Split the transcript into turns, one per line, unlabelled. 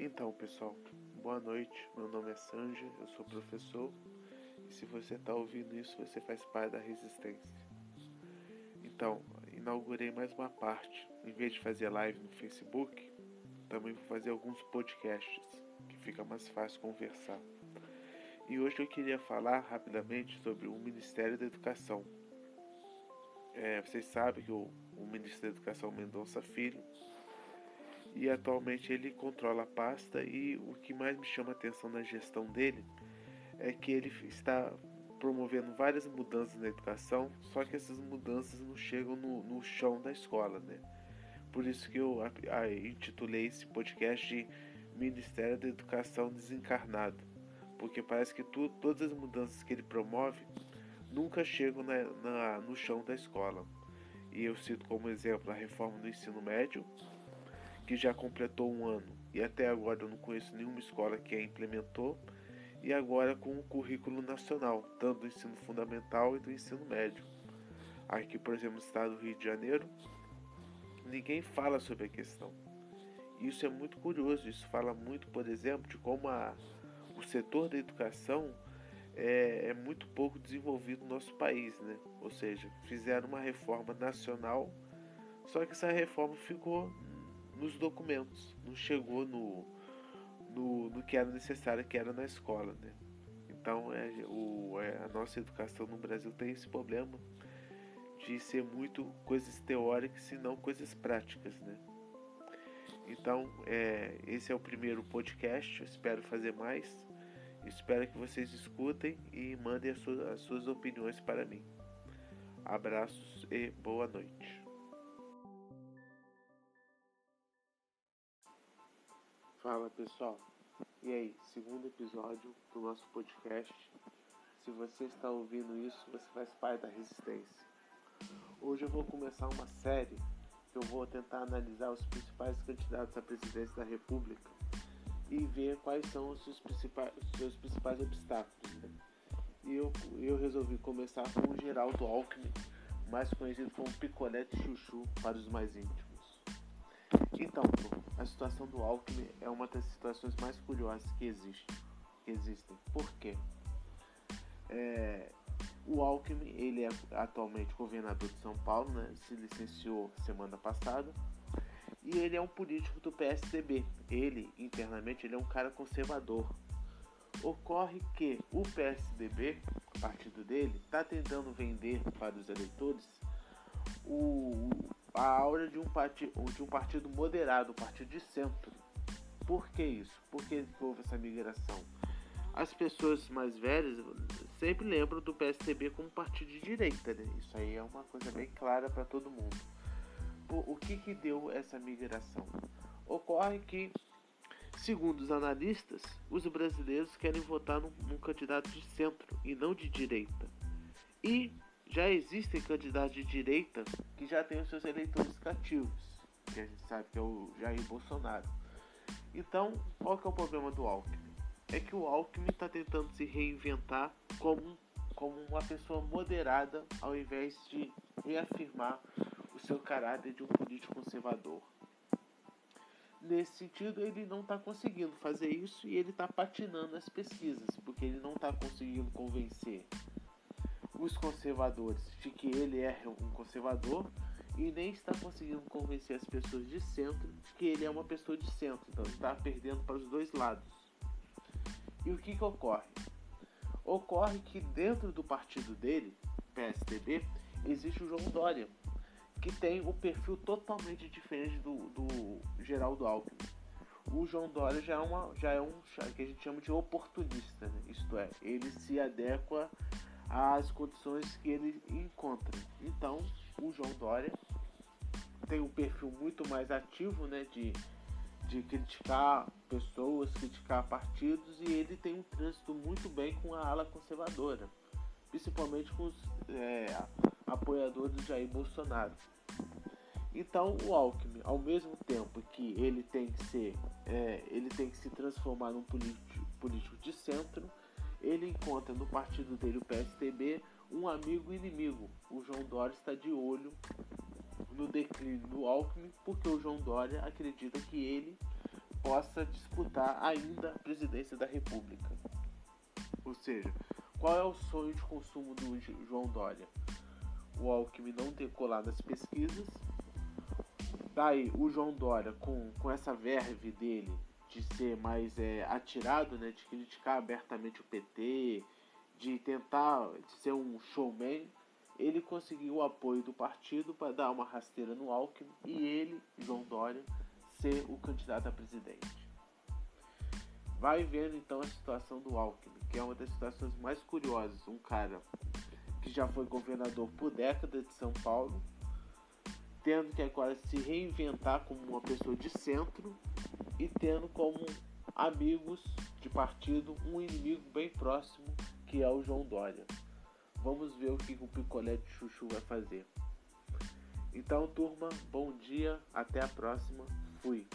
Então, pessoal, boa noite. Meu nome é Sanja, eu sou professor. E se você está ouvindo isso, você faz parte da resistência. Então, inaugurei mais uma parte. Em vez de fazer live no Facebook, também vou fazer alguns podcasts, que fica mais fácil conversar. E hoje eu queria falar rapidamente sobre o Ministério da Educação. É, vocês sabem que o, o ministro da Educação Mendonça Filho e atualmente ele controla a pasta e o que mais me chama a atenção na gestão dele é que ele está promovendo várias mudanças na educação, só que essas mudanças não chegam no, no chão da escola, né? Por isso que eu a, a, intitulei esse podcast de Ministério da Educação Desencarnado, porque parece que tu, todas as mudanças que ele promove nunca chegam na, na, no chão da escola. E eu cito como exemplo a reforma do ensino médio, que já completou um ano e até agora eu não conheço nenhuma escola que a implementou, e agora com o currículo nacional, tanto do ensino fundamental e do ensino médio. Aqui, por exemplo, no estado do Rio de Janeiro, ninguém fala sobre a questão. Isso é muito curioso, isso fala muito, por exemplo, de como a, o setor da educação é, é, muito pouco desenvolvido no nosso país, né? Ou seja, fizeram uma reforma nacional, só que essa reforma ficou nos documentos, não chegou no, no, no que era necessário, que era na escola, né? Então, é, o, é, a nossa educação no Brasil tem esse problema de ser muito coisas teóricas e não coisas práticas, né? Então, é, esse é o primeiro podcast, espero fazer mais. Espero que vocês escutem e mandem as suas, as suas opiniões para mim. Abraços e boa noite. Fala pessoal, e aí, segundo episódio do nosso podcast. Se você está ouvindo isso, você faz parte da resistência. Hoje eu vou começar uma série que eu vou tentar analisar os principais candidatos à presidência da República e ver quais são os seus principais, os seus principais obstáculos. Né? E eu, eu resolvi começar com o Geraldo Alckmin, mais conhecido como Picolete Chuchu para os mais íntimos. Então, a situação do Alckmin é uma das situações mais curiosas que, existe, que existem. Por quê? É, o Alckmin, ele é atualmente governador de São Paulo, né? se licenciou semana passada, e ele é um político do PSDB. Ele, internamente, ele é um cara conservador. Ocorre que o PSDB, o partido dele, está tentando vender para os eleitores o, a aura de um, partido, de um partido moderado, um partido de centro. Por que isso? Por que houve essa migração? As pessoas mais velhas sempre lembram do PSDB como partido de direita, né? Isso aí é uma coisa bem clara para todo mundo. O que, que deu essa migração? Ocorre que, segundo os analistas, os brasileiros querem votar num, num candidato de centro e não de direita. E já existem candidatos de direita que já têm os seus eleitores cativos, que a gente sabe que é o Jair Bolsonaro. Então, qual que é o problema do Alckmin? É que o Alckmin está tentando se reinventar como, como uma pessoa moderada, ao invés de reafirmar o seu caráter de um político conservador. Nesse sentido, ele não está conseguindo fazer isso e ele está patinando as pesquisas, porque ele não está conseguindo convencer os conservadores de que ele é um conservador e nem está conseguindo convencer as pessoas de centro de que ele é uma pessoa de centro. Então está perdendo para os dois lados. E o que, que ocorre? Ocorre que dentro do partido dele, PSDB, existe o João Dória, que tem um perfil totalmente diferente do, do Geraldo Alckmin. O João Dória já é, uma, já é um que a gente chama de oportunista, né? isto é, ele se adequa as condições que ele encontra. Então, o João Dória tem um perfil muito mais ativo, né, de, de criticar pessoas, criticar partidos, e ele tem um trânsito muito bem com a ala conservadora, principalmente com os é, apoiadores do Jair Bolsonaro. Então, o Alckmin, ao mesmo tempo que ele tem que ser, é, ele tem que se transformar num político, político de centro, ele encontra no partido dele, o PSTB, um amigo inimigo. O João Dória está de olho no declínio do Alckmin, porque o João Dória acredita que ele possa disputar ainda a presidência da República. Ou seja, qual é o sonho de consumo do João Dória? O Alckmin não ter colado nas pesquisas. Daí o João Dória, com, com essa verve dele de ser mais é, atirado, né, de criticar abertamente o PT, de tentar ser um showman, ele conseguiu o apoio do partido para dar uma rasteira no Alckmin e ele, João Dória, ser o candidato a presidente. Vai vendo então a situação do Alckmin, que é uma das situações mais curiosas. Um cara que já foi governador por décadas de São Paulo, tendo que agora se reinventar como uma pessoa de centro e tendo como amigos de partido um inimigo bem próximo que é o João Dória. Vamos ver o que o picolé de chuchu vai fazer. Então, turma, bom dia, até a próxima. Fui.